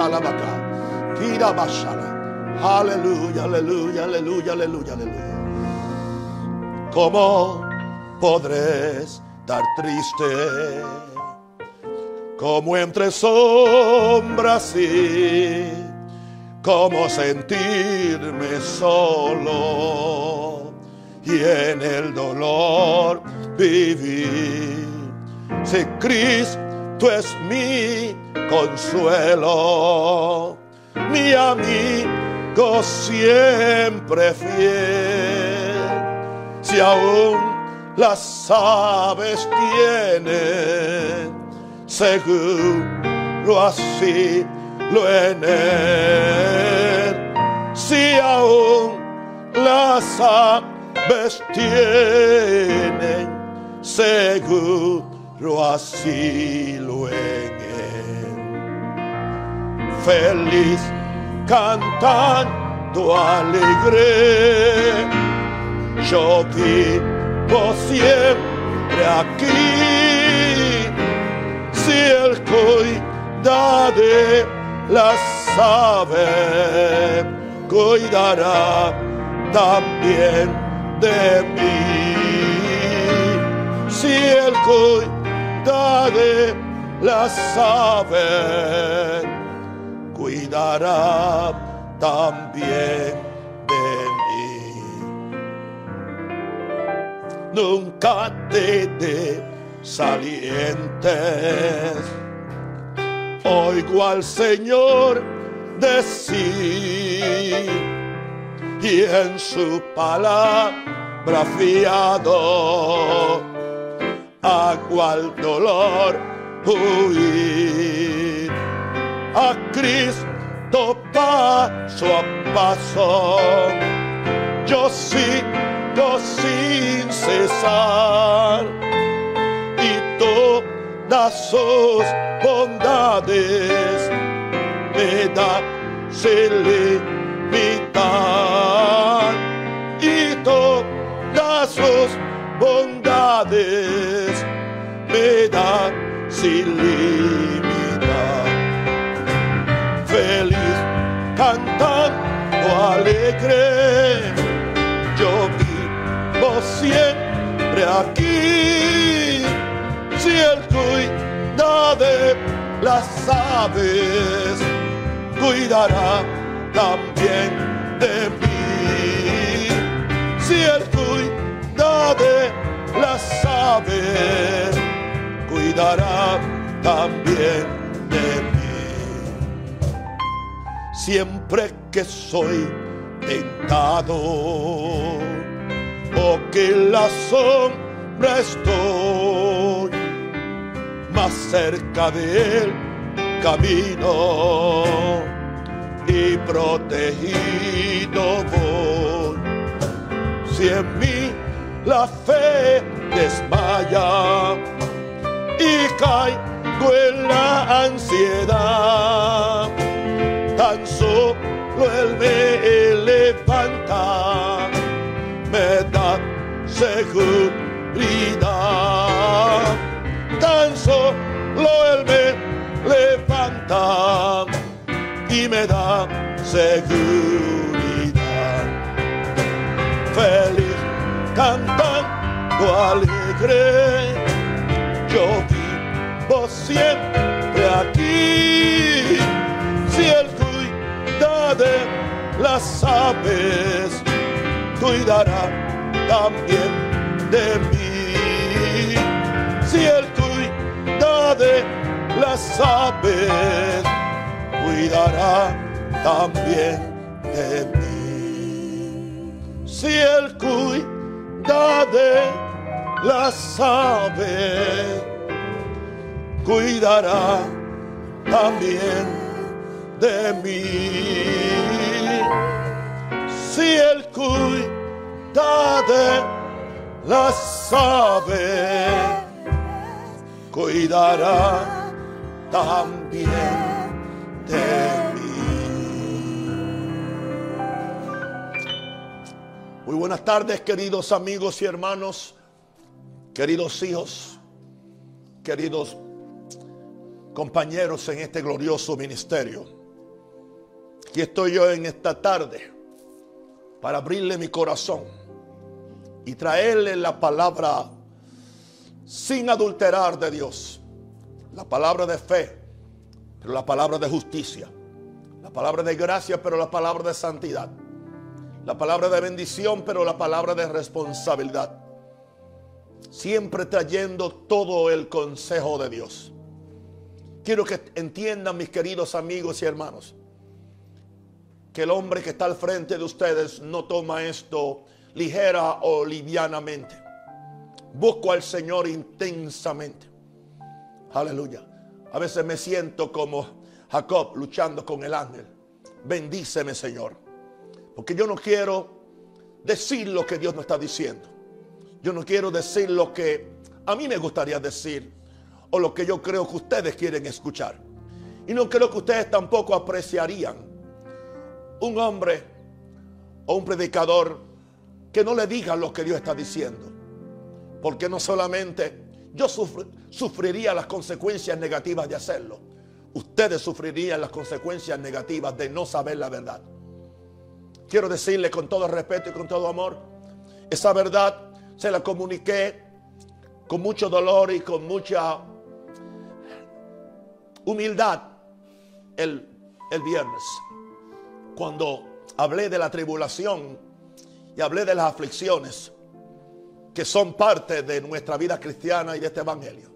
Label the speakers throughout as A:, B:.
A: Shalabaka. Bashala. Aleluya, aleluya, aleluya, aleluya, aleluya. ¿Cómo podré estar triste? Como entre sombras y como sentirme solo y en el dolor vivir. Si Cristo es mi consuelo, mi amigo siempre fiel. Si aún las aves tienen, seguro así lo en Si aún las aves tienen, seguro así lo en feliz, cantando alegre. Yo vivo siempre aquí, si el cuida de las aves, cuidará también de mí. Si el cuida de las aves, cuidará también de mí. Nunca te desalientes. Oigo al Señor decir y en su palabra fiado a al dolor huir a Cristo paso a paso. Yo sigo sin cesar y todas sus bondades me da sin y todas sus bondades me da sin feliz, cantando alegre. Yo vivo siempre aquí, si el cuida de las aves, cuidará también de mí. Si el cuida de las aves, cuidará también de mí siempre que soy tentado o que la sombra estoy más cerca del camino y protegido voy si en mí la fe desmaya y caigo en la ansiedad tan solo Él me levanta, me da seguridad. Tan solo Él me levanta y me da seguridad. Feliz cantando alegre, yo vivo siempre aquí de las aves, cuidará también de mí. Si el cuida de las aves, cuidará también de mí. Si el cuida de las aves, cuidará también de mí. Si el cuida de las aves, cuidará también de mí. Muy buenas tardes, queridos amigos y hermanos, queridos hijos, queridos compañeros en este glorioso ministerio. Aquí estoy yo en esta tarde para abrirle mi corazón y traerle la palabra sin adulterar de Dios. La palabra de fe, pero la palabra de justicia. La palabra de gracia, pero la palabra de santidad. La palabra de bendición, pero la palabra de responsabilidad. Siempre trayendo todo el consejo de Dios. Quiero que entiendan mis queridos amigos y hermanos que el hombre que está al frente de ustedes no toma esto ligera o livianamente. Busco al Señor intensamente. Aleluya. A veces me siento como Jacob luchando con el ángel. Bendíceme, Señor. Porque yo no quiero decir lo que Dios me está diciendo. Yo no quiero decir lo que a mí me gustaría decir o lo que yo creo que ustedes quieren escuchar. Y no creo que ustedes tampoco apreciarían un hombre o un predicador que no le diga lo que Dios está diciendo. Porque no solamente yo sufriría las consecuencias negativas de hacerlo, ustedes sufrirían las consecuencias negativas de no saber la verdad. Quiero decirle con todo respeto y con todo amor, esa verdad se la comuniqué con mucho dolor y con mucha humildad el viernes cuando hablé de la tribulación y hablé de las aflicciones que son parte de nuestra vida cristiana y de este evangelio.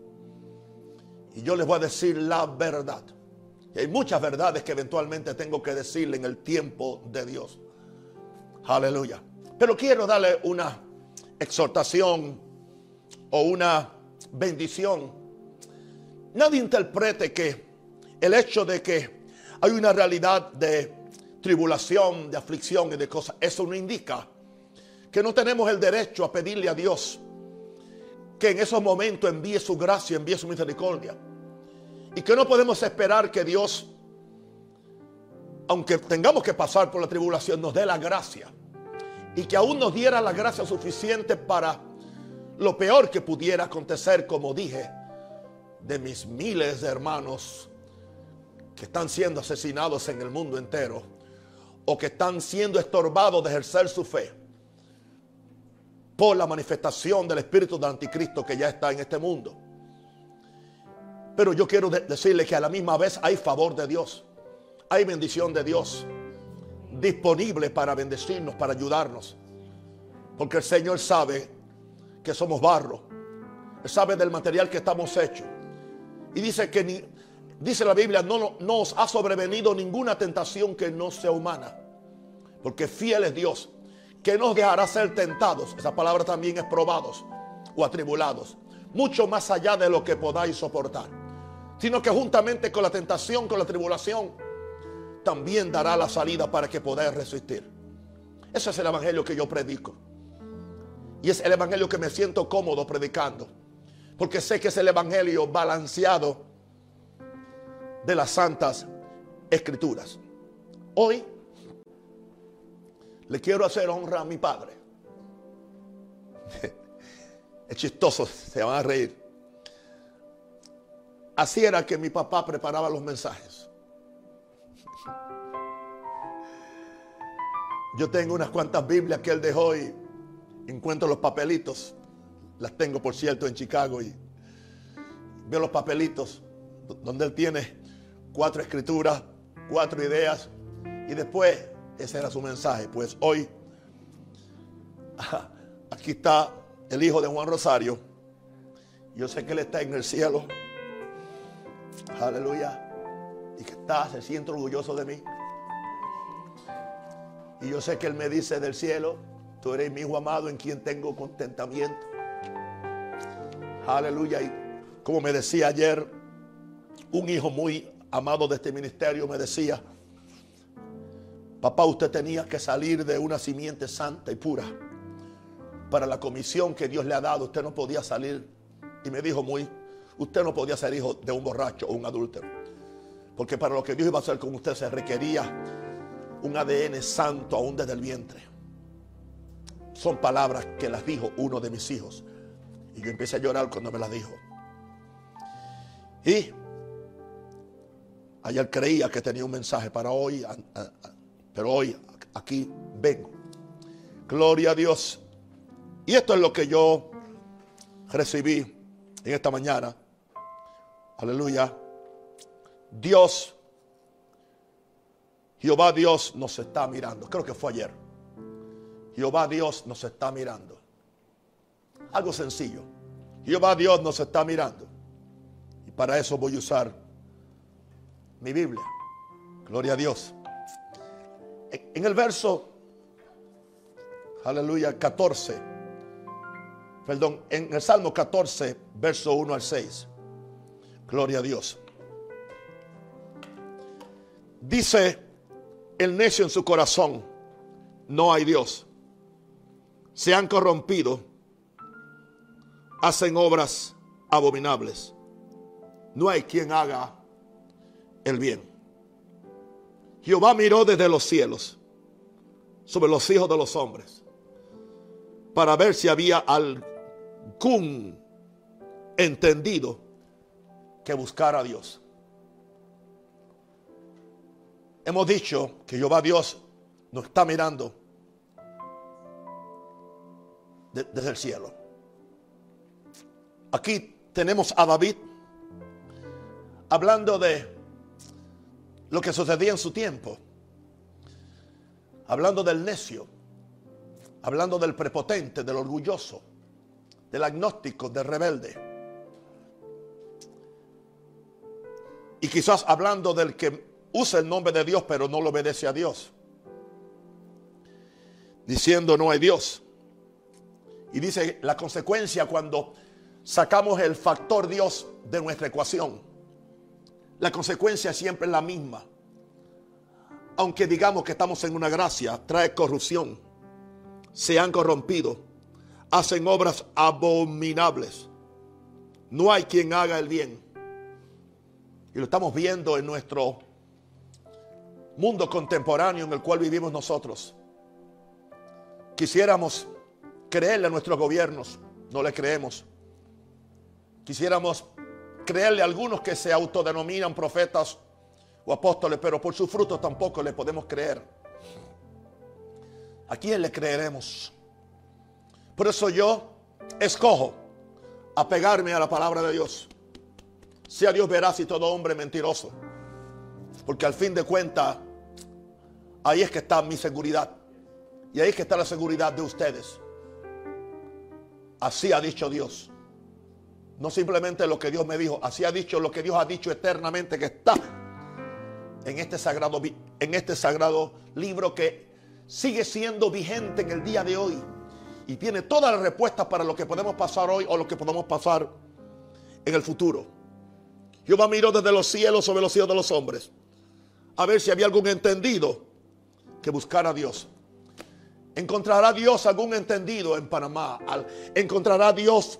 A: Y yo les voy a decir la verdad. Y hay muchas verdades que eventualmente tengo que decirle en el tiempo de Dios. Aleluya. Pero quiero darle una exhortación o una bendición. Nadie interprete que el hecho de que hay una realidad de tribulación, de aflicción y de cosas. Eso no indica que no tenemos el derecho a pedirle a Dios que en esos momentos envíe su gracia, envíe su misericordia. Y que no podemos esperar que Dios, aunque tengamos que pasar por la tribulación, nos dé la gracia. Y que aún nos diera la gracia suficiente para lo peor que pudiera acontecer, como dije, de mis miles de hermanos que están siendo asesinados en el mundo entero o que están siendo estorbados de ejercer su fe por la manifestación del espíritu del anticristo que ya está en este mundo. Pero yo quiero decirle que a la misma vez hay favor de Dios, hay bendición de Dios disponible para bendecirnos, para ayudarnos. Porque el Señor sabe que somos barro, Él sabe del material que estamos hechos. Y dice que ni, Dice la Biblia, no, nos os ha sobrevenido ninguna tentación que no sea humana, porque fiel es Dios, que nos dejará ser tentados, esa palabra también es probados o atribulados, mucho más allá de lo que podáis soportar, sino que juntamente con la tentación, con la tribulación, también dará la salida para que podáis resistir. Ese es el evangelio que yo predico. Y es el evangelio que me siento cómodo predicando. Porque sé que es el evangelio balanceado de las Santas Escrituras. Hoy le quiero hacer honra a mi padre. Es chistoso, se van a reír. Así era que mi papá preparaba los mensajes. Yo tengo unas cuantas Biblias que él dejó y encuentro los papelitos. Las tengo, por cierto, en Chicago y veo los papelitos donde él tiene cuatro escrituras, cuatro ideas. Y después, ese era su mensaje. Pues hoy, aquí está el hijo de Juan Rosario. Yo sé que él está en el cielo. Aleluya. Y que está, se siente orgulloso de mí. Y yo sé que él me dice del cielo, tú eres mi hijo amado en quien tengo contentamiento. Aleluya. Y como me decía ayer, un hijo muy amado de este ministerio, me decía, papá, usted tenía que salir de una simiente santa y pura. Para la comisión que Dios le ha dado, usted no podía salir. Y me dijo muy, usted no podía ser hijo de un borracho o un adúltero. Porque para lo que Dios iba a hacer con usted se requería un ADN santo aún desde el vientre. Son palabras que las dijo uno de mis hijos. Y yo empecé a llorar cuando me las dijo. Y Ayer creía que tenía un mensaje para hoy, pero hoy aquí vengo. Gloria a Dios. Y esto es lo que yo recibí en esta mañana. Aleluya. Dios, Jehová Dios nos está mirando. Creo que fue ayer. Jehová Dios nos está mirando. Algo sencillo. Jehová Dios nos está mirando. Y para eso voy a usar mi Biblia. Gloria a Dios. En el verso, aleluya, 14, perdón, en el Salmo 14, verso 1 al 6. Gloria a Dios. Dice el necio en su corazón, no hay Dios. Se han corrompido, hacen obras abominables. No hay quien haga el bien. Jehová miró desde los cielos sobre los hijos de los hombres para ver si había algún entendido que buscara a Dios. Hemos dicho que Jehová Dios nos está mirando desde el cielo. Aquí tenemos a David hablando de lo que sucedía en su tiempo. Hablando del necio, hablando del prepotente, del orgulloso, del agnóstico, del rebelde. Y quizás hablando del que usa el nombre de Dios pero no lo obedece a Dios. Diciendo no hay Dios. Y dice la consecuencia cuando sacamos el factor Dios de nuestra ecuación la consecuencia siempre es la misma. Aunque digamos que estamos en una gracia, trae corrupción. Se han corrompido. Hacen obras abominables. No hay quien haga el bien. Y lo estamos viendo en nuestro mundo contemporáneo en el cual vivimos nosotros. Quisiéramos creerle a nuestros gobiernos, no le creemos. Quisiéramos creerle a algunos que se autodenominan profetas o apóstoles, pero por sus frutos tampoco le podemos creer. ¿A quién le creeremos? Por eso yo escojo apegarme a la palabra de Dios. Sea Dios veraz y todo hombre mentiroso. Porque al fin de cuentas, ahí es que está mi seguridad. Y ahí es que está la seguridad de ustedes. Así ha dicho Dios. No simplemente lo que Dios me dijo, así ha dicho lo que Dios ha dicho eternamente que está en este sagrado, en este sagrado libro que sigue siendo vigente en el día de hoy y tiene todas las respuestas para lo que podemos pasar hoy o lo que podemos pasar en el futuro. Jehová miro desde los cielos sobre los cielos de los hombres a ver si había algún entendido que buscara a Dios. Encontrará Dios algún entendido en Panamá. Encontrará Dios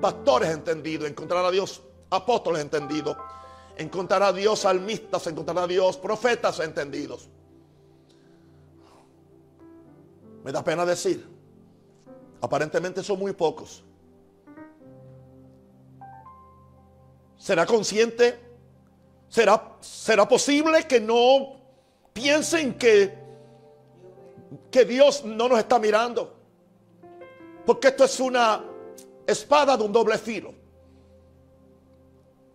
A: pastores entendidos, Encontrar a Dios apóstoles entendidos, Encontrar a Dios salmistas, Encontrar a Dios profetas entendidos. Me da pena decir, aparentemente son muy pocos. ¿Será consciente? ¿Será, será posible que no piensen que, que Dios no nos está mirando? Porque esto es una espada de un doble filo.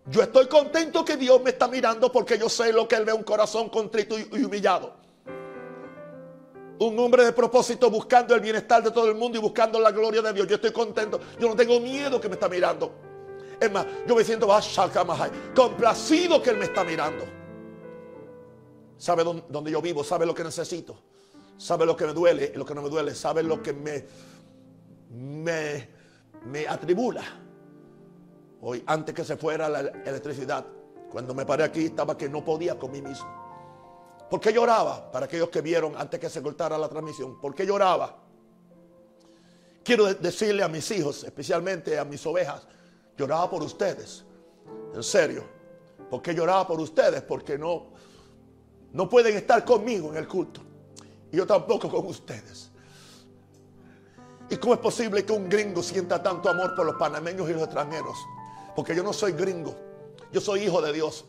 A: Yo estoy contento que Dios me está mirando porque yo sé lo que Él ve, un corazón contrito y humillado. Un hombre de propósito buscando el bienestar de todo el mundo y buscando la gloria de Dios. Yo estoy contento. Yo no tengo miedo que me está mirando. Es más, yo me siento ah, complacido que Él me está mirando. Sabe donde yo vivo, sabe lo que necesito, sabe lo que me duele, y lo que no me duele, sabe lo que me, me me atribula. Hoy, antes que se fuera la electricidad, cuando me paré aquí estaba que no podía con mismo. ¿Por qué lloraba? Para aquellos que vieron antes que se cortara la transmisión, ¿por qué lloraba? Quiero decirle a mis hijos, especialmente a mis ovejas, lloraba por ustedes. En serio. ¿Por qué lloraba por ustedes? Porque no, no pueden estar conmigo en el culto. Y yo tampoco con ustedes. ¿Y cómo es posible que un gringo sienta tanto amor por los panameños y los extranjeros? Porque yo no soy gringo, yo soy hijo de Dios.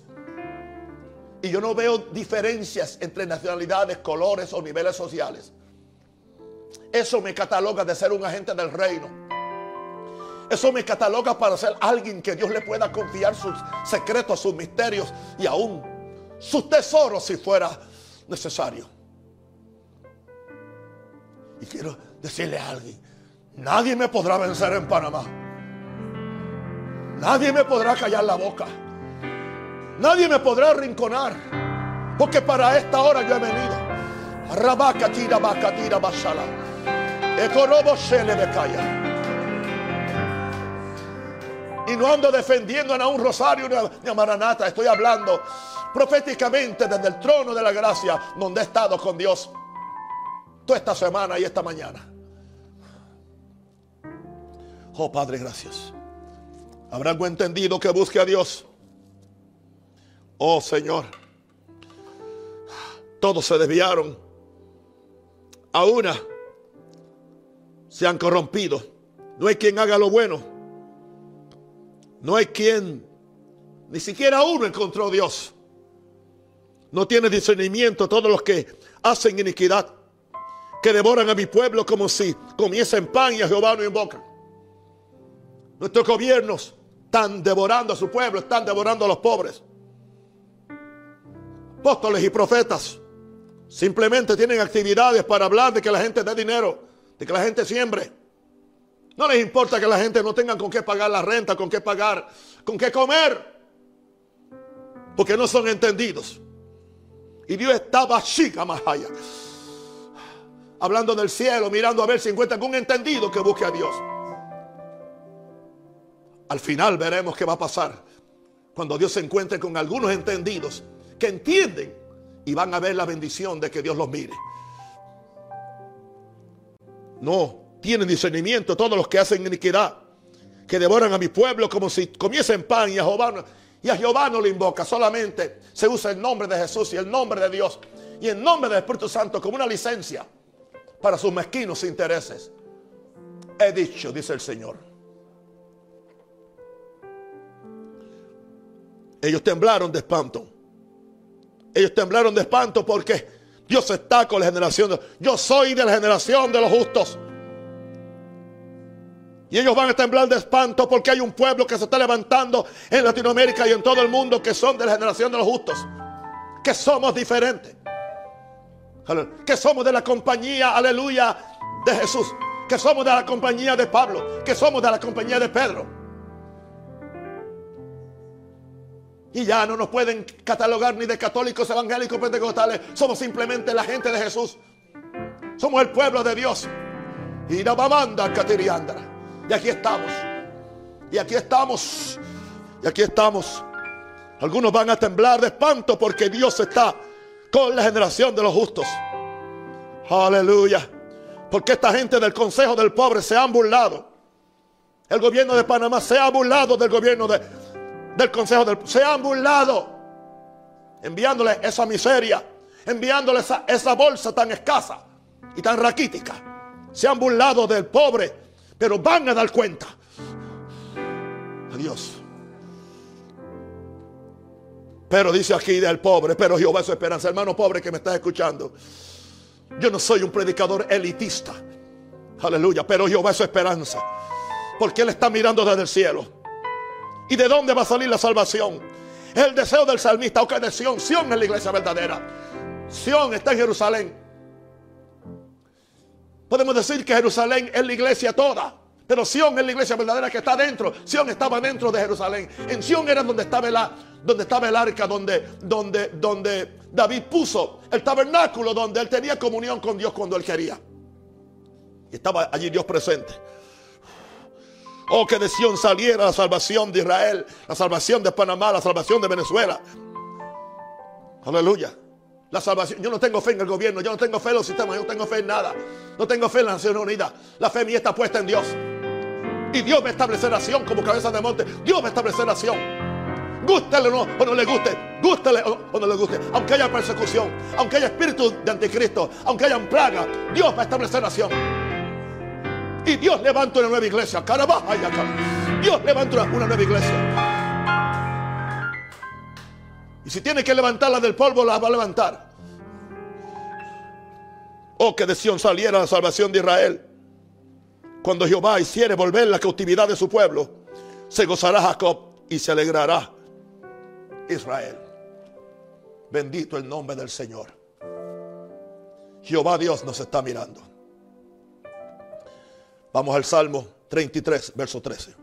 A: Y yo no veo diferencias entre nacionalidades, colores o niveles sociales. Eso me cataloga de ser un agente del reino. Eso me cataloga para ser alguien que Dios le pueda confiar sus secretos, sus misterios y aún sus tesoros si fuera necesario. Y quiero decirle a alguien, nadie me podrá vencer en Panamá. Nadie me podrá callar la boca. Nadie me podrá rinconar. Porque para esta hora yo he venido. Rabaca tira, vaca tira, se le Y no ando defendiendo a un Rosario ni a Maranata. Estoy hablando proféticamente desde el trono de la gracia donde he estado con Dios toda esta semana y esta mañana. Oh Padre, gracias. Habrá entendido que busque a Dios. Oh Señor, todos se desviaron. A una se han corrompido. No hay quien haga lo bueno. No hay quien, ni siquiera uno encontró a Dios. No tiene discernimiento todos los que hacen iniquidad, que devoran a mi pueblo como si comiesen pan y a Jehová no invocan. Nuestros gobiernos están devorando a su pueblo, están devorando a los pobres. Apóstoles y profetas simplemente tienen actividades para hablar de que la gente dé dinero, de que la gente siembre. No les importa que la gente no tenga con qué pagar la renta, con qué pagar, con qué comer. Porque no son entendidos. Y Dios estaba chica más allá. Hablando del cielo, mirando a ver si encuentra un entendido que busque a Dios. Al final veremos qué va a pasar cuando Dios se encuentre con algunos entendidos que entienden y van a ver la bendición de que Dios los mire. No tienen discernimiento todos los que hacen iniquidad, que devoran a mi pueblo como si comiesen pan y a Jehová no, y a le invoca, solamente se usa el nombre de Jesús y el nombre de Dios y el nombre del Espíritu Santo como una licencia para sus mezquinos intereses. He dicho, dice el Señor. Ellos temblaron de espanto. Ellos temblaron de espanto porque Dios está con la generación. yo soy de la generación de los justos. Y ellos van a temblar de espanto porque hay un pueblo que se está levantando en Latinoamérica y en todo el mundo que son de la generación de los justos. Que somos diferentes. Que somos de la compañía, aleluya, de Jesús. Que somos de la compañía de Pablo. Que somos de la compañía de Pedro. Y ya no nos pueden catalogar ni de católicos, evangélicos, pentecostales. Somos simplemente la gente de Jesús. Somos el pueblo de Dios. Y a Catiriandra. Y aquí estamos. Y aquí estamos. Y aquí estamos. Algunos van a temblar de espanto porque Dios está con la generación de los justos. Aleluya. Porque esta gente del Consejo del Pobre se han burlado. El gobierno de Panamá se ha burlado del gobierno de, del consejo del... Se han burlado enviándole esa miseria, enviándole esa, esa bolsa tan escasa y tan raquítica. Se han burlado del pobre, pero van a dar cuenta. Adiós. Pero dice aquí del pobre, pero Jehová es su esperanza. Hermano pobre que me estás escuchando, yo no soy un predicador elitista. Aleluya, pero Jehová es su esperanza. Porque Él está mirando desde el cielo. ¿Y de dónde va a salir la salvación? El deseo del salmista, o que de Sión, Sión es la iglesia verdadera. Sión está en Jerusalén. Podemos decir que Jerusalén es la iglesia toda. Pero Sión es la iglesia verdadera que está dentro. Sión estaba dentro de Jerusalén. En Sión era donde estaba el, donde estaba el arca, donde, donde, donde David puso el tabernáculo, donde él tenía comunión con Dios cuando él quería. Y estaba allí Dios presente. Oh, que de Sion saliera la salvación de Israel, la salvación de Panamá, la salvación de Venezuela. Aleluya. La salvación. Yo no tengo fe en el gobierno, yo no tengo fe en los sistemas, yo no tengo fe en nada. No tengo fe en las Naciones Unidas. La fe mía está puesta en Dios. Y Dios me establece nación como cabeza de monte. Dios me establece nación. Gústele o no, o le guste. Gústele o, no le guste. Aunque haya persecución, aunque haya espíritu de anticristo, aunque haya plaga, Dios va a establecer nación. Y Dios levanta una nueva iglesia. Carabaja acá. Dios levanta una nueva iglesia. Y si tiene que levantarla del polvo, la va a levantar. Oh, que de Sion saliera la salvación de Israel. Cuando Jehová hiciere volver la cautividad de su pueblo, se gozará Jacob y se alegrará Israel. Bendito el nombre del Señor. Jehová Dios nos está mirando. Vamos al Salmo 33, verso 13.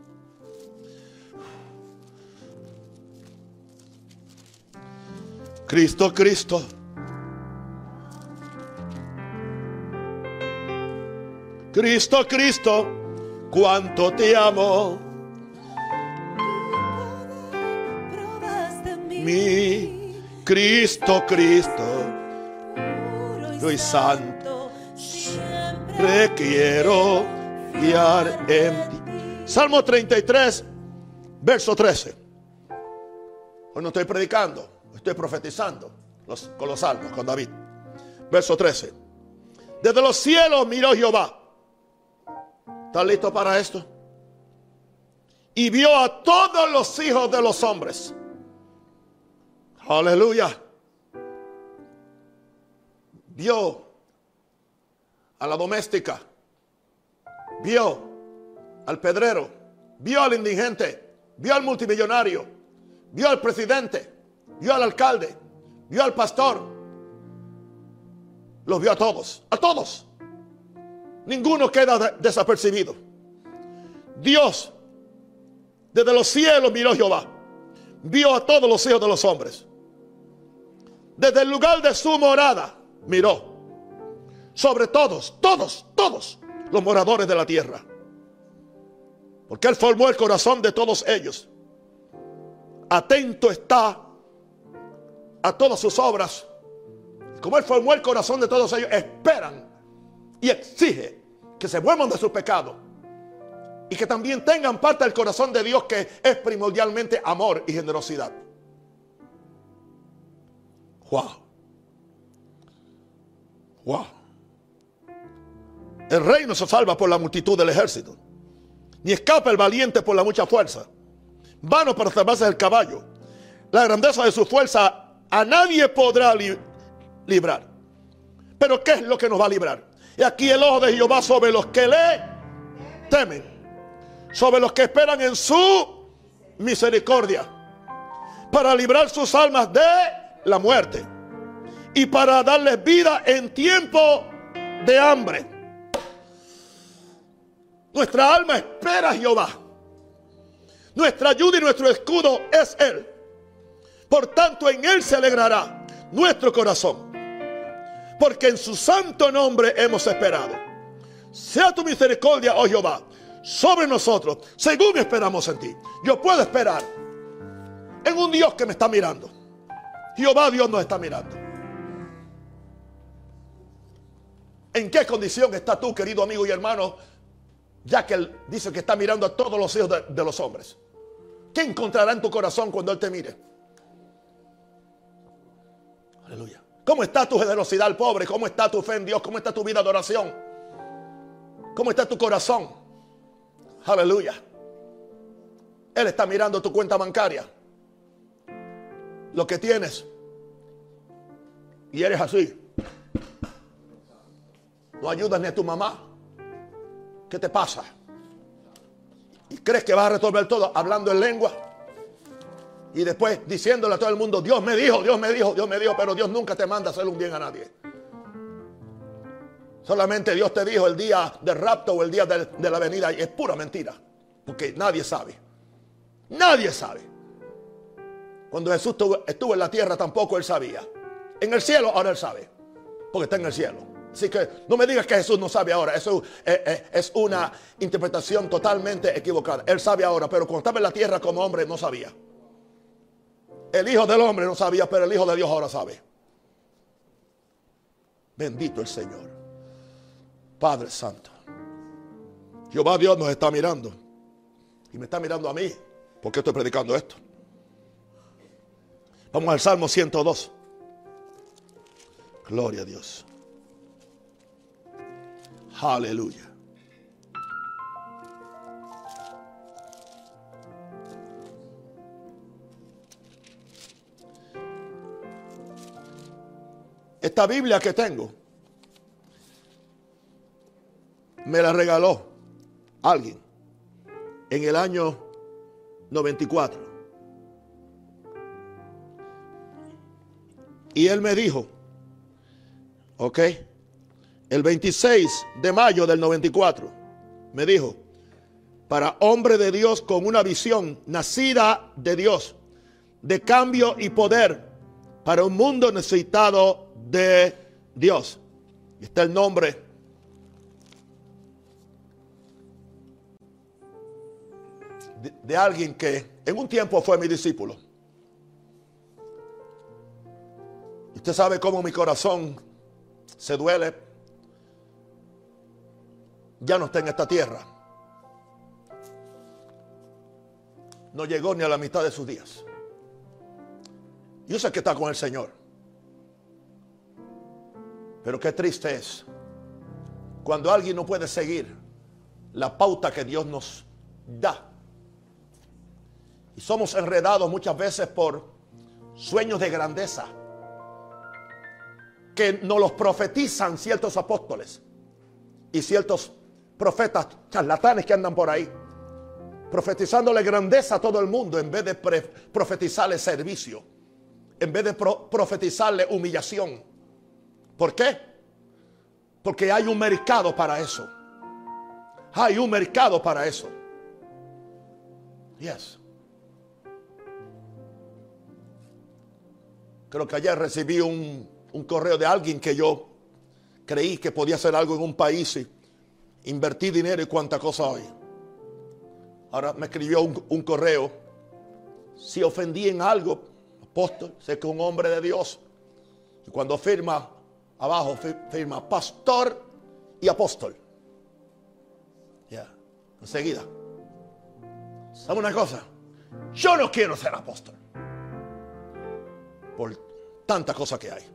A: Cristo, Cristo. Cristo, Cristo, cuánto te amo. Mi Cristo, Cristo, y santo, siempre quiero Salmo 33, verso 13. Hoy no estoy predicando, estoy profetizando con los salmos, con David. Verso 13. Desde los cielos miró Jehová. ¿Estás listo para esto? Y vio a todos los hijos de los hombres. Aleluya. Vio a la doméstica Vio al pedrero, vio al indigente, vio al multimillonario, vio al presidente, vio al alcalde, vio al pastor. Los vio a todos, a todos. Ninguno queda desapercibido. Dios, desde los cielos miró Jehová. Vio a todos los hijos de los hombres. Desde el lugar de su morada miró. Sobre todos, todos, todos los moradores de la tierra. Porque Él formó el corazón de todos ellos. Atento está a todas sus obras. Como Él formó el corazón de todos ellos, esperan y exige que se vuelvan de sus pecados. Y que también tengan parte del corazón de Dios que es primordialmente amor y generosidad. Wow. Wow. El rey no se salva por la multitud del ejército, ni escapa el valiente por la mucha fuerza. Vano para salvarse el caballo. La grandeza de su fuerza a nadie podrá librar. Pero ¿qué es lo que nos va a librar? Y aquí el ojo de Jehová sobre los que le temen, sobre los que esperan en su misericordia, para librar sus almas de la muerte y para darles vida en tiempo de hambre. Nuestra alma espera a Jehová. Nuestra ayuda y nuestro escudo es Él. Por tanto, en Él se alegrará nuestro corazón. Porque en su santo nombre hemos esperado. Sea tu misericordia, oh Jehová, sobre nosotros, según esperamos en ti. Yo puedo esperar en un Dios que me está mirando. Jehová Dios nos está mirando. ¿En qué condición estás tú, querido amigo y hermano? ya que él dice que está mirando a todos los hijos de, los hombres. ¿Qué encontrará en tu corazón cuando Él te mire? Aleluya. ¿Cómo está tu generosidad al pobre? ¿Cómo está tu fe en Dios? ¿Cómo está tu vida de oración? ¿Cómo está tu corazón? Aleluya. Él está mirando tu cuenta bancaria. Lo que tienes. Y eres así. No ayudas ni a tu mamá. ¿Qué te pasa? ¿Y crees que vas a resolver todo hablando en lengua? Y después diciéndole a todo el mundo, Dios me dijo, Dios me dijo, Dios me dijo, pero Dios nunca te manda a hacer un bien a nadie. Solamente Dios te dijo el día del rapto o el día de, la venida. Y es pura mentira. Porque nadie sabe. Nadie sabe. Cuando Jesús estuvo en la tierra tampoco él sabía. En el cielo ahora él sabe. Porque está en el cielo. Así que no me digas que Jesús no sabe ahora. Eso eh, eh, es, una interpretación totalmente equivocada. Él sabe ahora, pero cuando estaba en la tierra como hombre no sabía. El Hijo del Hombre no sabía, pero el Hijo de Dios ahora sabe. Bendito el Señor. Padre Santo. Jehová Dios nos está mirando. Y me está mirando a mí. porque estoy predicando esto? Vamos al Salmo 102. Gloria a Dios. Aleluya. Esta Biblia que tengo me la regaló alguien en el año 94. Y él me dijo, ok, el 26 de mayo del 94, me dijo, para hombre de Dios con una visión nacida de Dios, de cambio y poder, para un mundo necesitado de Dios. Está el nombre. De, alguien que en un tiempo fue mi discípulo. Usted sabe cómo mi corazón se duele ya no está en esta tierra. No llegó ni a la mitad de sus días. Yo sé que está con el Señor. Pero qué triste es cuando alguien no puede seguir la pauta que Dios nos da. Y somos enredados muchas veces por sueños de grandeza que nos los profetizan ciertos apóstoles y ciertos profetas charlatanes que andan por ahí, profetizándole grandeza a todo el mundo en vez de profetizarle servicio, en vez de profetizarle humillación. ¿Por qué? Porque hay un mercado para eso. Hay un mercado para eso. Yes. Creo que ayer recibí un, un correo de alguien que yo creí que podía hacer algo en un país y Invertí dinero y cuánta cosa hoy. Ahora me escribió un, correo. Si ofendí en algo, apóstol, sé que es un hombre de Dios. Y cuando firma, abajo firma pastor y apóstol. Ya, enseguida. ¿Sabe una cosa? Yo no quiero ser apóstol. Por tanta cosa que hay.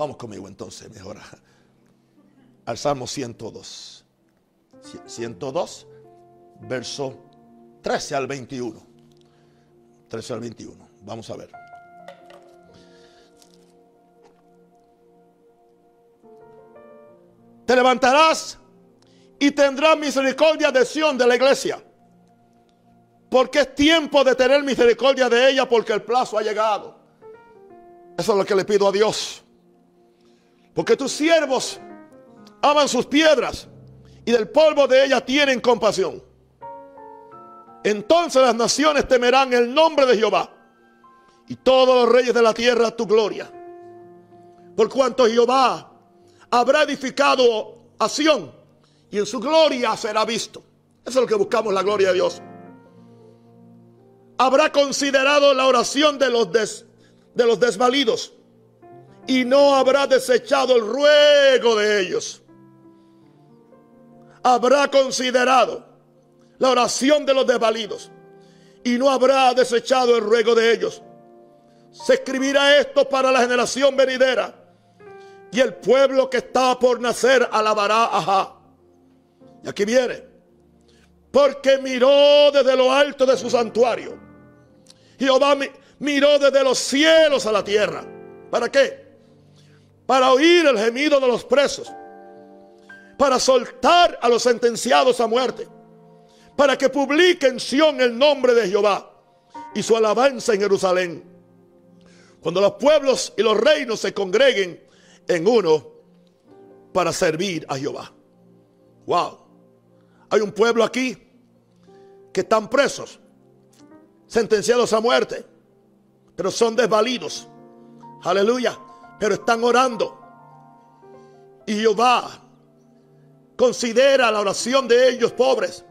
A: Vamos conmigo entonces, mejor. Al Salmo 102. 102, verso 13 al 21. 13 al 21. Vamos a ver. Te levantarás y tendrás misericordia de Sion de la iglesia. Porque es tiempo de tener misericordia de ella porque el plazo ha llegado. Eso es lo que le pido a Dios porque tus siervos aman sus piedras y del polvo de ellas tienen compasión. Entonces las naciones temerán el nombre de Jehová y todos los reyes de la tierra tu gloria. Por cuanto Jehová habrá edificado a Sión y en su gloria será visto. Eso es lo que buscamos, la gloria de Dios. Habrá considerado la oración de los, de los desvalidos y no habrá desechado el ruego de ellos. Habrá considerado la oración de los desvalidos y no habrá desechado el ruego de ellos. Se escribirá esto para la generación venidera y el pueblo que está por nacer alabará a Y aquí viene, porque miró desde lo alto de su santuario. Jehová miró desde los cielos a la tierra. ¿Para qué? para oír el gemido de los presos, para soltar a los sentenciados a muerte, para que publiquen Sión el nombre de Jehová y su alabanza en Jerusalén. Cuando los pueblos y los reinos se congreguen en uno para servir a Jehová. Wow. Hay un pueblo aquí que están presos, sentenciados a muerte, pero son desvalidos. Aleluya pero están orando. Y Jehová considera la oración de ellos pobres.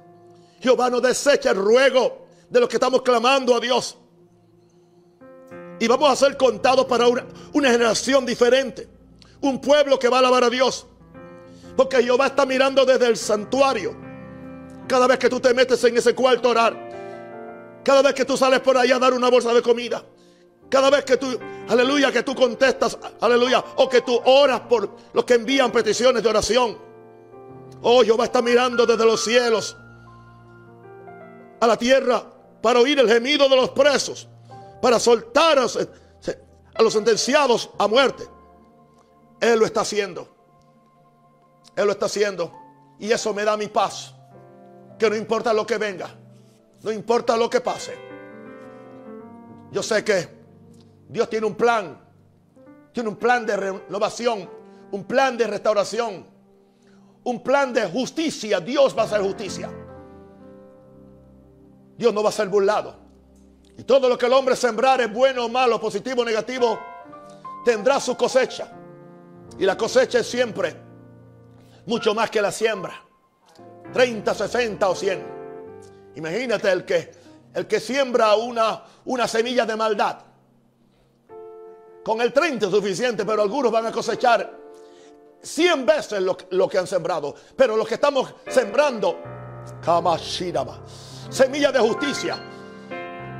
A: Jehová no desecha el ruego de los que estamos clamando a Dios. Y vamos a ser contados para una, generación diferente. Un pueblo que va a alabar a Dios. Porque Jehová está mirando desde el santuario. Cada vez que tú te metes en ese cuarto a orar. Cada vez que tú sales por allá a dar una bolsa de comida. Cada vez que tú, aleluya, que tú contestas, aleluya, o que tú oras por los que envían peticiones de oración. Oh, Jehová está mirando desde los cielos a la tierra para oír el gemido de los presos, para soltar a, a los sentenciados a muerte. Él lo está haciendo. Él lo está haciendo. Y eso me da mi paz. Que no importa lo que venga, no importa lo que pase. Yo sé que Dios tiene un plan. Tiene un plan de renovación, un plan de restauración, un plan de justicia. Dios va a hacer justicia. Dios no va a ser burlado. Y todo lo que el hombre sembrar es bueno o malo, positivo o negativo, tendrá su cosecha. Y la cosecha es siempre mucho más que la siembra. 30, 60 o 100. Imagínate el que, el que siembra una, una semilla de maldad con el 30 es suficiente, pero algunos van a cosechar 100 veces lo, que han sembrado. Pero los que estamos sembrando, Kamashirama, semilla de justicia.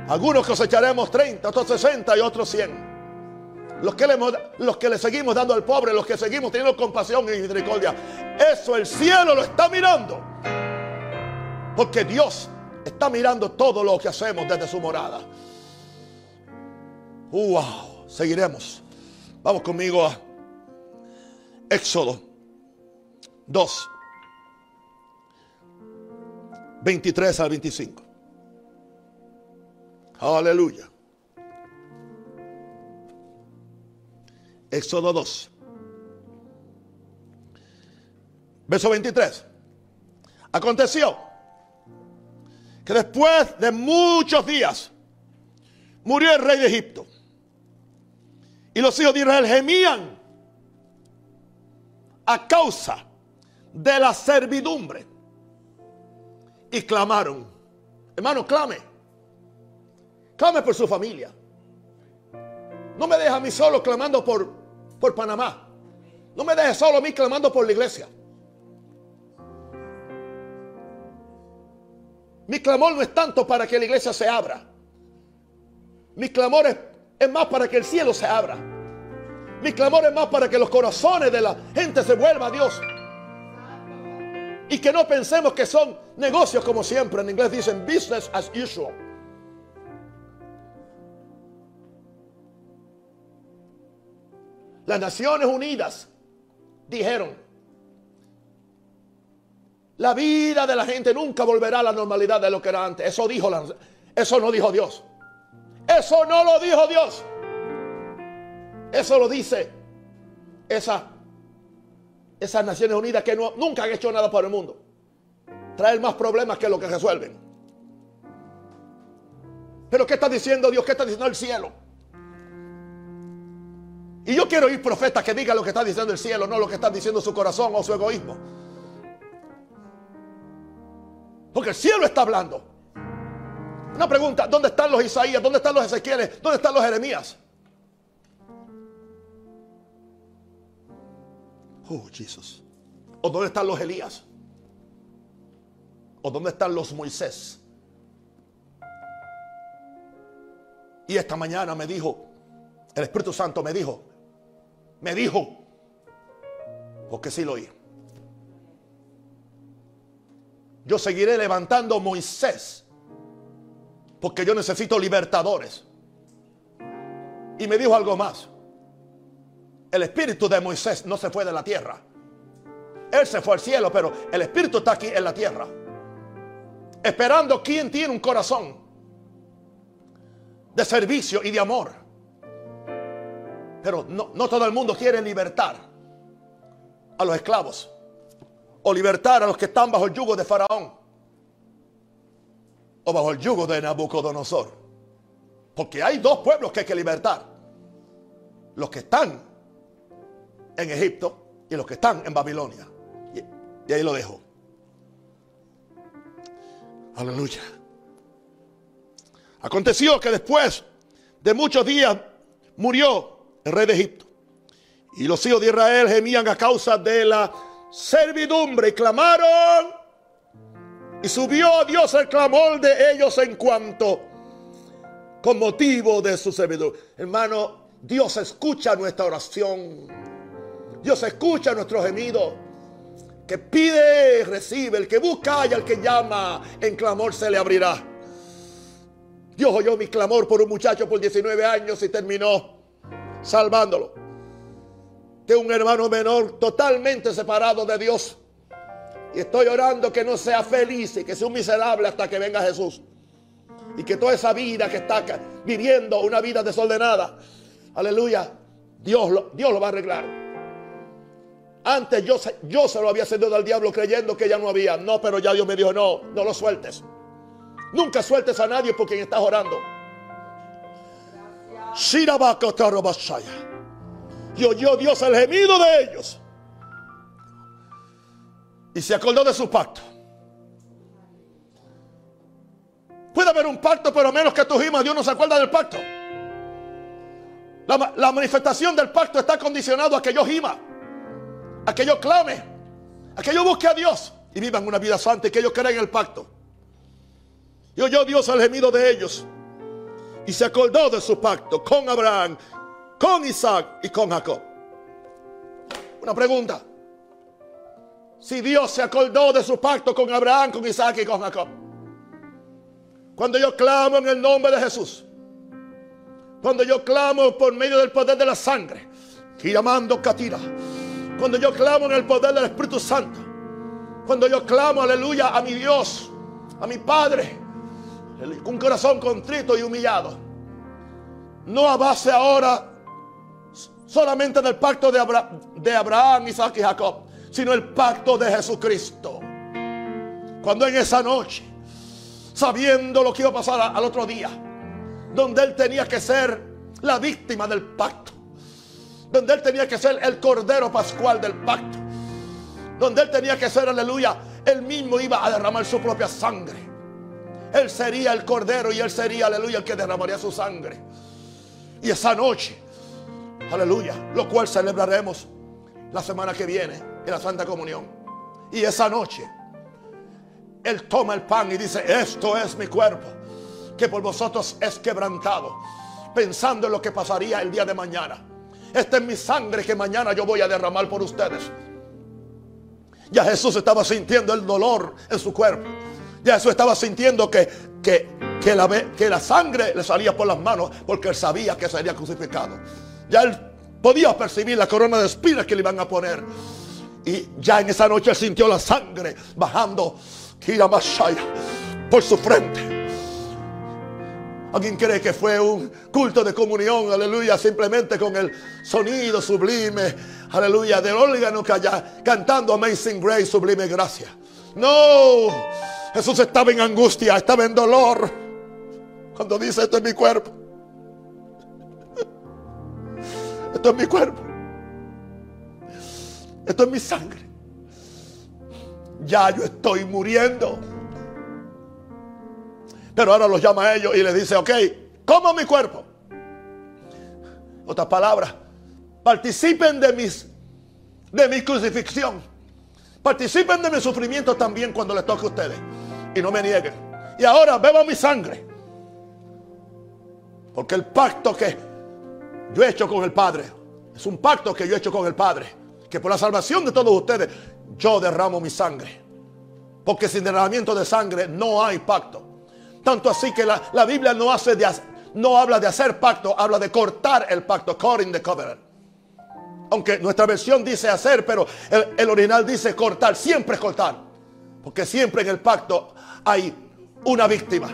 A: Algunos cosecharemos 30, otros 60 y otros 100. Los que, los que le seguimos dando al pobre, los que seguimos teniendo compasión y misericordia. Eso el cielo lo está mirando. Porque Dios está mirando todo lo que hacemos desde su morada. ¡Wow! Seguiremos. Vamos conmigo a Éxodo 2, 23 al 25. Aleluya. Éxodo 2. Verso 23. Aconteció que después de muchos días murió el rey de Egipto. Y los hijos de Israel gemían a causa de la servidumbre. Y clamaron. Hermano, clame. Clame por su familia. No me deje a mí solo clamando por, por Panamá. No me deje solo a mí clamando por la iglesia. Mi clamor no es tanto para que la iglesia se abra. Mi clamor es es más para que el cielo se abra. Mi clamor es más para que los corazones de la gente se vuelvan a Dios. Y que no pensemos que son negocios como siempre. En inglés dicen business as usual. Las Naciones Unidas dijeron, la vida de la gente nunca volverá a la normalidad de lo que era antes. Eso dijo eso no dijo Dios. Eso no lo dijo Dios. Eso lo dice esa, esas Naciones Unidas que nunca han hecho nada por el mundo. Traer más problemas que lo que resuelven. Pero ¿qué está diciendo Dios? ¿Qué está diciendo el cielo? Y yo quiero oír profetas que digan lo que está diciendo el cielo, no lo que está diciendo su corazón o su egoísmo. Porque el cielo está hablando. Una pregunta, ¿dónde están los Isaías? ¿Dónde están los Ezequieles? ¿Dónde están los Jeremías? Oh, Jesús. ¿O dónde están los Elías? ¿O dónde están los Moisés? Y esta mañana me dijo, el Espíritu Santo me dijo, me dijo, porque sí lo oí. Yo seguiré levantando Moisés porque yo necesito libertadores. Y me dijo algo más. El espíritu de Moisés no se fue de la tierra. Él se fue al cielo, pero el espíritu está aquí en la tierra. Esperando quien tiene un corazón de servicio y de amor. Pero no, no todo el mundo quiere libertar a los esclavos o libertar a los que están bajo el yugo de Faraón o bajo el yugo de Nabucodonosor. Porque hay dos pueblos que hay que libertar. Los que están en Egipto y los que están en Babilonia. Y ahí lo dejo. Aleluya. Aconteció que después de muchos días murió el rey de Egipto. Y los hijos de Israel gemían a causa de la servidumbre y clamaron y subió a Dios el clamor de ellos en cuanto con motivo de su servidumbre. Hermano, Dios escucha nuestra oración. Dios escucha nuestro gemido. Que pide, recibe. El que busca y el que llama, en clamor se le abrirá. Dios oyó mi clamor por un muchacho por 19 años y terminó salvándolo. De un hermano menor totalmente separado de Dios. Y estoy orando que no sea feliz y que sea un miserable hasta que venga Jesús. Y que toda esa vida que está viviendo, una vida desordenada, aleluya, Dios lo, Dios lo va a arreglar. Antes yo, yo se lo había cedido al diablo creyendo que ya no había. No, pero ya Dios me dijo, no, no lo sueltes. Nunca sueltes a nadie por quien estás orando. Y oyó Dios el gemido de ellos. Y se acordó de su pacto. Puede haber un pacto, pero menos que tú gimas, Dios no se acuerda del pacto. La, manifestación del pacto está condicionado a que yo gima, a que yo clame, a que yo busque a Dios y vivan una vida santa y que ellos crean el pacto. Y oyó Dios al gemido de ellos y se acordó de su pacto con Abraham, con Isaac y con Jacob. Una pregunta. Si Dios se acordó de su pacto con Abraham, con Isaac y con Jacob. Cuando yo clamo en el nombre de Jesús. Cuando yo clamo por medio del poder de la sangre. Y llamando Catira. Cuando yo clamo en el poder del Espíritu Santo. Cuando yo clamo, aleluya, a mi Dios, a mi Padre. Un corazón contrito y humillado. No a base ahora solamente del pacto de, Abraham, Isaac y Jacob sino el pacto de Jesucristo. Cuando en esa noche, sabiendo lo que iba a pasar al otro día, donde él tenía que ser la víctima del pacto, donde él tenía que ser el cordero pascual del pacto, donde él tenía que ser, aleluya, él mismo iba a derramar su propia sangre. Él sería el cordero y él sería, aleluya, el que derramaría su sangre. Y esa noche, aleluya, lo cual celebraremos la semana que viene en la Santa Comunión. Y esa noche, Él toma el pan y dice, esto es mi cuerpo, que por vosotros es quebrantado, pensando en lo que pasaría el día de mañana. Esta es mi sangre que mañana yo voy a derramar por ustedes. Ya Jesús estaba sintiendo el dolor en su cuerpo. Ya Jesús estaba sintiendo que, que, la, que la sangre le salía por las manos porque él sabía que sería crucificado. Ya él podía percibir la corona de espinas que le iban a poner. Y ya en esa noche sintió la sangre bajando por su frente. ¿Alguien cree que fue un culto de comunión, aleluya, simplemente con el sonido sublime, aleluya, del órgano que allá, cantando Amazing Grace, sublime gracia? No, Jesús estaba en angustia, estaba en dolor cuando dice esto es mi cuerpo. Esto es mi cuerpo. Esto es mi sangre. Ya yo estoy muriendo. Pero ahora los llama a ellos y les dice, ok, como mi cuerpo. Otra palabra, participen de mis de mi crucifixión. Participen de mi sufrimiento también cuando les toque a ustedes. Y no me nieguen. Y ahora beban mi sangre. Porque el pacto que yo he hecho con el Padre es un pacto que yo he hecho con el Padre que por la salvación de todos ustedes yo derramo mi sangre. Porque sin derramamiento de sangre no hay pacto. Tanto así que la, Biblia no, hace de, no habla de hacer pacto, habla de cortar el pacto, cutting the covenant. Aunque nuestra versión dice hacer, pero el, el original dice cortar, siempre es cortar. Porque siempre en el pacto hay una víctima.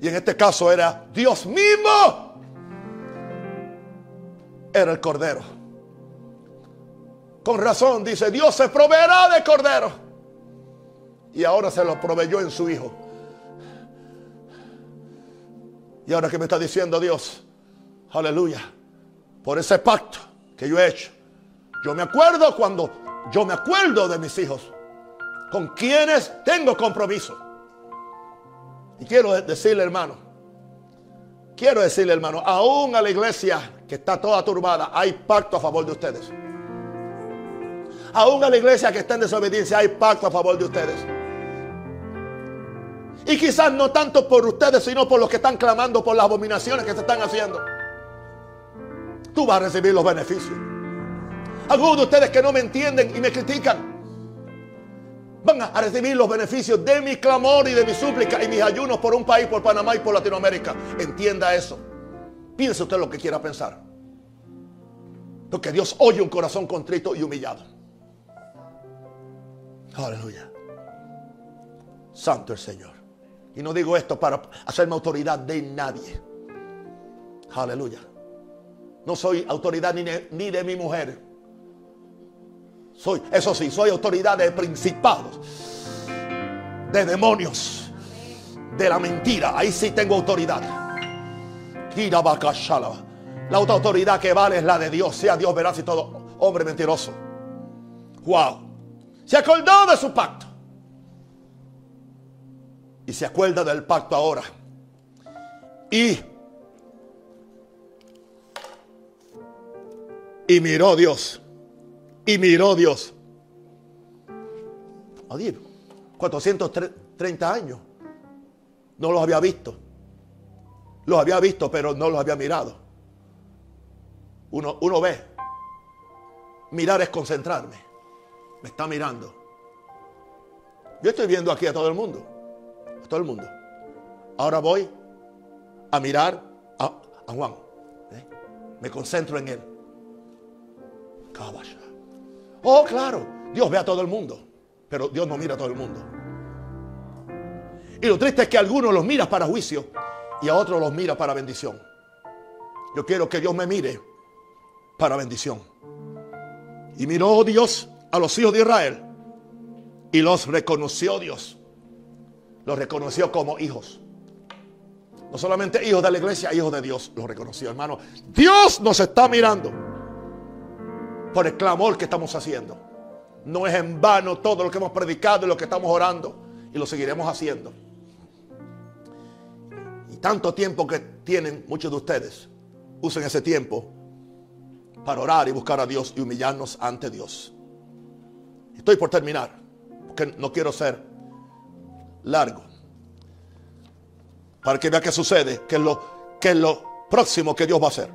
A: Y en este caso era Dios mismo. Era el Cordero. Con razón, dice, Dios se proveerá de cordero. Y ahora se lo proveyó en su hijo. Y ahora que me está diciendo Dios, aleluya, por ese pacto que yo he hecho. Yo me acuerdo cuando yo me acuerdo de mis hijos, con quienes tengo compromiso. Y quiero decirle, hermano, quiero decirle, hermano, aún a la iglesia que está toda turbada, hay pacto a favor de ustedes. Aún a la iglesia que está en desobediencia hay pacto a favor de ustedes. Y quizás no tanto por ustedes, sino por los que están clamando por las abominaciones que se están haciendo. Tú vas a recibir los beneficios. Algunos de ustedes que no me entienden y me critican van a recibir los beneficios de mi clamor y de mi súplica y mis ayunos por un país, por Panamá y por Latinoamérica. Entienda eso. Piense usted lo que quiera pensar. Porque Dios oye un corazón contrito y humillado. Aleluya. Santo el Señor. Y no digo esto para hacerme autoridad de nadie. Aleluya. No soy autoridad ni de, mi mujer. Soy, eso sí, soy autoridad de principados, de demonios, de la mentira. Ahí sí tengo autoridad. La otra autoridad que vale es la de Dios. Sea Dios verás y todo hombre mentiroso. Wow. Se acordó de su pacto. Y se acuerda del pacto ahora. Y, y miró Dios. Y miró Dios. Oye, 430 años. No los había visto. Los había visto, pero no los había mirado. Uno, uno ve. Mirar es concentrarme me está mirando. Yo estoy viendo aquí a todo el mundo. A todo el mundo. Ahora voy a mirar a, Juan. ¿eh? Me concentro en él. Oh, claro. Dios ve a todo el mundo. Pero Dios no mira a todo el mundo. Y lo triste es que a algunos los miras para juicio y a otros los mira para bendición. Yo quiero que Dios me mire para bendición. Y miró Dios a los hijos de Israel y los reconoció Dios. Los reconoció como hijos. No solamente hijos de la iglesia, hijos de Dios. Los reconoció, hermano. Dios nos está mirando por el clamor que estamos haciendo. No es en vano todo lo que hemos predicado y lo que estamos orando. Y lo seguiremos haciendo. Y tanto tiempo que tienen muchos de ustedes, usen ese tiempo para orar y buscar a Dios y humillarnos ante Dios. Estoy por terminar, porque no quiero ser largo. Para que vea qué sucede, que es lo, lo próximo que Dios va a hacer.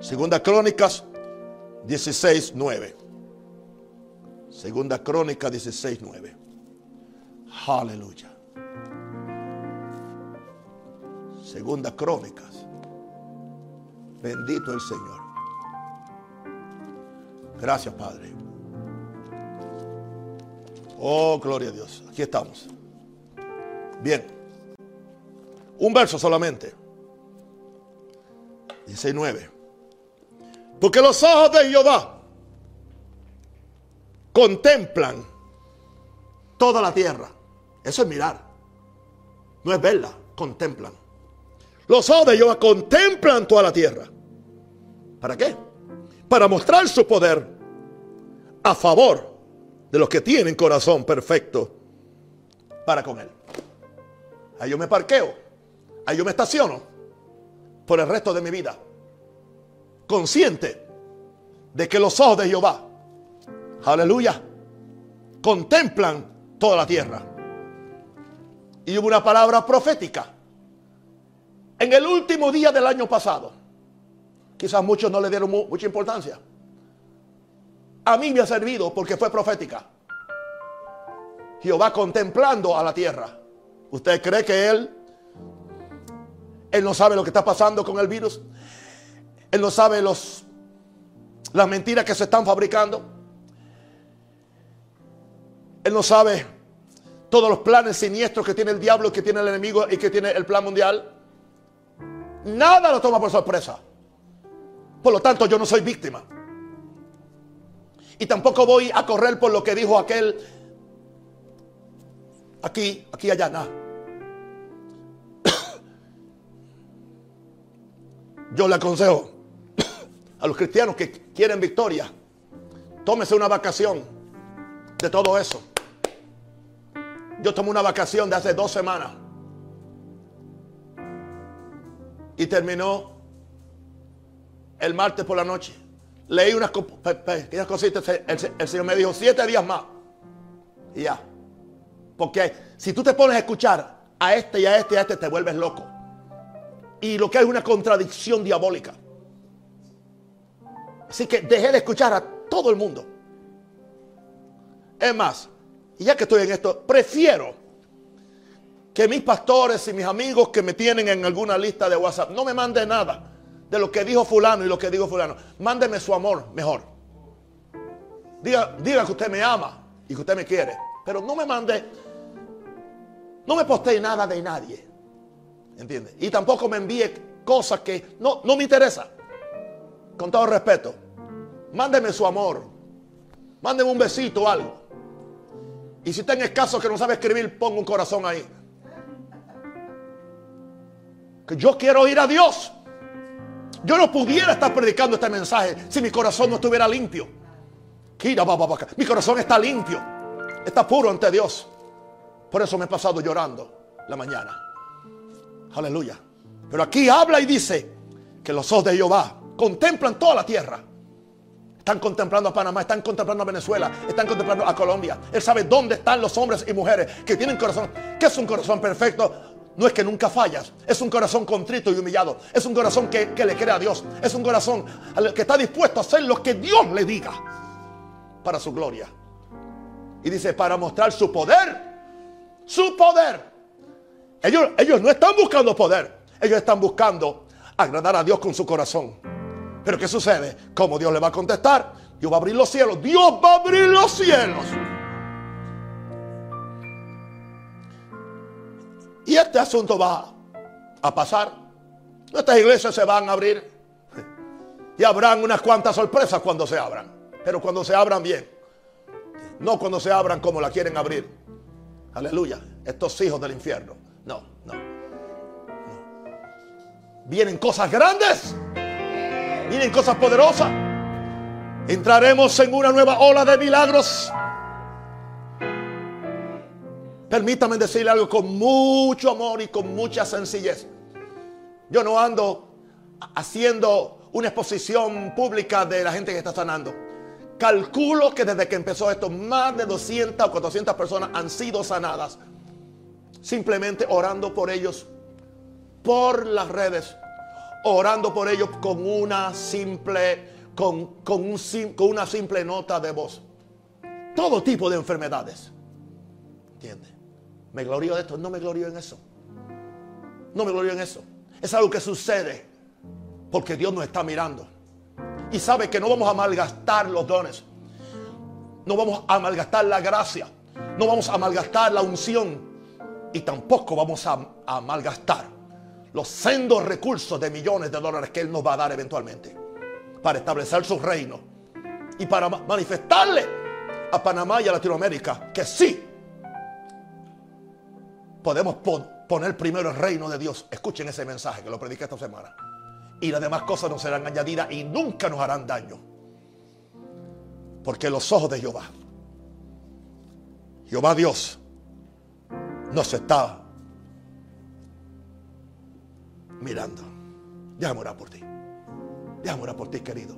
A: Segunda Crónicas 16, 9. Segunda Crónica 16, 9. Aleluya. Segunda Crónicas. Bendito el Señor. Gracias, Padre. Oh, gloria a Dios. Aquí estamos. Bien. Un verso solamente. 19. Porque los ojos de Jehová contemplan toda la tierra. Eso es mirar. No es verla, contemplan. Los ojos de Jehová contemplan toda la tierra. ¿Para qué? Para mostrar su poder a favor de los que tienen corazón perfecto para con Él. Ahí yo me parqueo, ahí yo me estaciono por el resto de mi vida, consciente de que los ojos de Jehová, aleluya, contemplan toda la tierra. Y hubo una palabra profética en el último día del año pasado. Quizás muchos no le dieron mucha importancia a mí me ha servido porque fue profética. Jehová contemplando a la tierra. ¿Usted cree que Él, Él no sabe lo que está pasando con el virus? Él no sabe los, las mentiras que se están fabricando. Él no sabe todos los planes siniestros que tiene el diablo, que tiene el enemigo y que tiene el plan mundial. Nada lo toma por sorpresa. Por lo tanto, yo no soy víctima. Y tampoco voy a correr por lo que dijo aquel aquí, aquí, allá, nada. Yo le aconsejo a los cristianos que quieren victoria, tómese una vacación de todo eso. Yo tomé una vacación de hace dos semanas y terminó el martes por la noche leí unas cositas. El, Señor me dijo, siete días más. Y ya. Porque si tú te pones a escuchar a este y a este y a este, te vuelves loco. Y lo que hay es una contradicción diabólica. Así que dejé de escuchar a todo el mundo. Es más, ya que estoy en esto, prefiero que mis pastores y mis amigos que me tienen en alguna lista de WhatsApp no me manden nada de lo que dijo fulano y lo que dijo fulano. Mándeme su amor mejor. Diga, que usted me ama y que usted me quiere. Pero no me mande, no me postee nada de nadie. ¿Entiende? Y tampoco me envíe cosas que no, me interesa. Con todo respeto. Mándeme su amor. Mándeme un besito o algo. Y si está en escaso que no sabe escribir, ponga un corazón ahí. Que yo quiero ir a Dios. Yo no pudiera estar predicando este mensaje si mi corazón no estuviera limpio. Mi corazón está limpio, está puro ante Dios. Por eso me he pasado llorando la mañana. Aleluya. Pero aquí habla y dice que los ojos de Jehová contemplan toda la tierra. Están contemplando a Panamá, están contemplando a Venezuela, están contemplando a Colombia. Él sabe dónde están los hombres y mujeres que tienen corazón. que es un corazón perfecto? no es que nunca fallas, es un corazón contrito y humillado, es un corazón que, le cree a Dios, es un corazón que está dispuesto a hacer lo que Dios le diga para su gloria. Y dice, para mostrar su poder, su poder. Ellos, ellos no están buscando poder, ellos están buscando agradar a Dios con su corazón. Pero ¿qué sucede? Como Dios le va a contestar? Dios va a abrir los cielos, Dios va a abrir los cielos. este asunto va a pasar. Estas iglesias se van a abrir. Y habrán unas cuantas sorpresas cuando se abran. Pero cuando se abran bien. No cuando se abran como la quieren abrir. Aleluya. Estos hijos del infierno. No, no. Vienen cosas grandes. Vienen cosas poderosas. Entraremos en una nueva ola de milagros. Permítame decirle algo con mucho amor y con mucha sencillez. Yo no ando haciendo una exposición pública de la gente que está sanando. Calculo que desde que empezó esto, más de 200 o 400 personas han sido sanadas. Simplemente orando por ellos, por las redes, orando por ellos con una simple, con, con, una simple nota de voz. Todo tipo de enfermedades. ¿Entiendes? Me glorío de esto, no me glorío en eso. No me glorío en eso. Es algo que sucede porque Dios nos está mirando. Y sabe que no vamos a malgastar los dones. No vamos a malgastar la gracia. No vamos a malgastar la unción. Y tampoco vamos a, a malgastar los sendos recursos de millones de dólares que Él nos va a dar eventualmente para establecer su reino y para manifestarle a Panamá y a Latinoamérica que sí podemos poner primero el reino de Dios. Escuchen ese mensaje que lo prediqué esta semana. Y las demás cosas no serán añadidas y nunca nos harán daño. Porque los ojos de Jehová, Jehová Dios, nos está mirando. Déjame orar por ti. Déjame orar por ti, querido.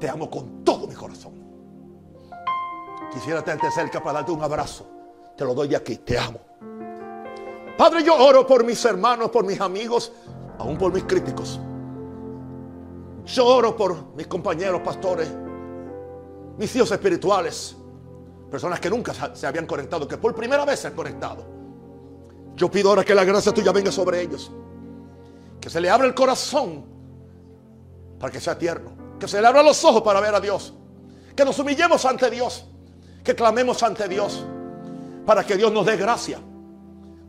A: Te amo con todo mi corazón. Quisiera tenerte cerca para darte un abrazo. Te lo doy aquí. Te amo. Padre, yo oro por mis hermanos, por mis amigos, aún por mis críticos. Yo oro por mis compañeros pastores, mis hijos espirituales, personas que nunca se habían conectado, que por primera vez se han conectado. Yo pido ahora que la gracia tuya venga sobre ellos. Que se le abra el corazón para que sea tierno. Que se le abra los ojos para ver a Dios. Que nos humillemos ante Dios. Que clamemos ante Dios. Para que Dios nos dé gracia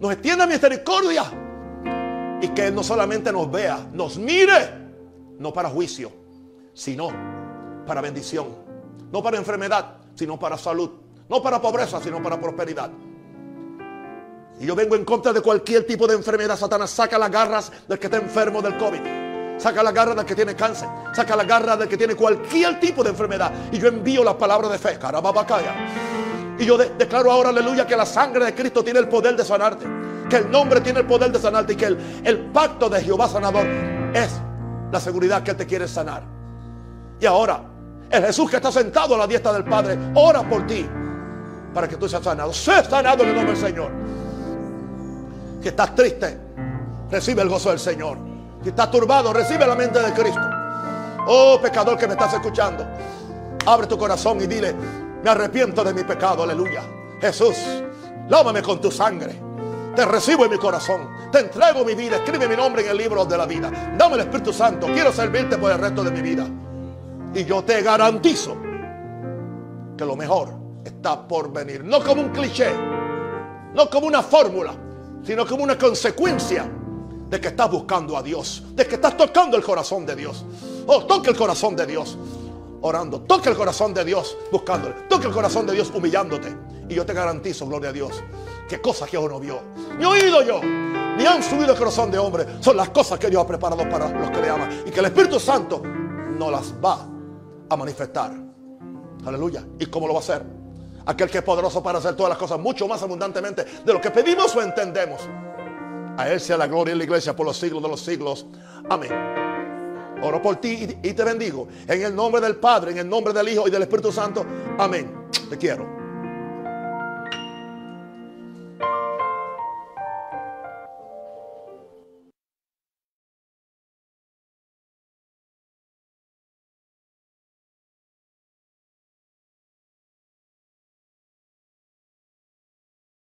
A: nos extienda misericordia y que Él no solamente nos vea, nos mire, no para juicio, sino para bendición, no para enfermedad, sino para salud, no para pobreza, sino para prosperidad. Y yo vengo en contra de cualquier tipo de enfermedad. Satanás saca las garras del que está enfermo del COVID. Saca las garras del que tiene cáncer. Saca las garras del que tiene cualquier tipo de enfermedad. Y yo envío las palabras de fe. Carababacaya. Y yo declaro ahora, aleluya, que la sangre de Cristo tiene el poder de sanarte. Que el nombre tiene el poder de sanarte. Y que el, pacto de Jehová sanador es la seguridad que Él te quiere sanar. Y ahora, el Jesús que está sentado a la diestra del Padre, ora por ti. Para que tú seas sanado. Sé sanado en el nombre del Señor. Que estás triste, recibe el gozo del Señor. Si estás turbado, recibe la mente de Cristo. Oh pecador que me estás escuchando, abre tu corazón y dile, me arrepiento de mi pecado, aleluya. Jesús, lávame con tu sangre. Te recibo en mi corazón. Te entrego mi vida. Escribe mi nombre en el libro de la vida. Dame el Espíritu Santo. Quiero servirte por el resto de mi vida. Y yo te garantizo que lo mejor está por venir. No como un cliché, no como una fórmula, sino como una consecuencia de que estás buscando a Dios, de que estás tocando el corazón de Dios. Oh, toque el corazón de Dios orando. toque el corazón de Dios buscándole. Toque el corazón de Dios humillándote. Y yo te garantizo, gloria a Dios, que cosas que no vio, ni oído yo, ni han subido el corazón de hombre, son las cosas que Dios ha preparado para los que le aman. Y que el Espíritu Santo no las va a manifestar. Aleluya. ¿Y cómo lo va a hacer? Aquel que es poderoso para hacer todas las cosas mucho más abundantemente de lo que pedimos o entendemos. A Él sea la gloria en la iglesia por los siglos de los siglos. Amén. Oro por ti y te bendigo. En el nombre del Padre, en el nombre del Hijo y del Espíritu Santo. Amén. Te quiero.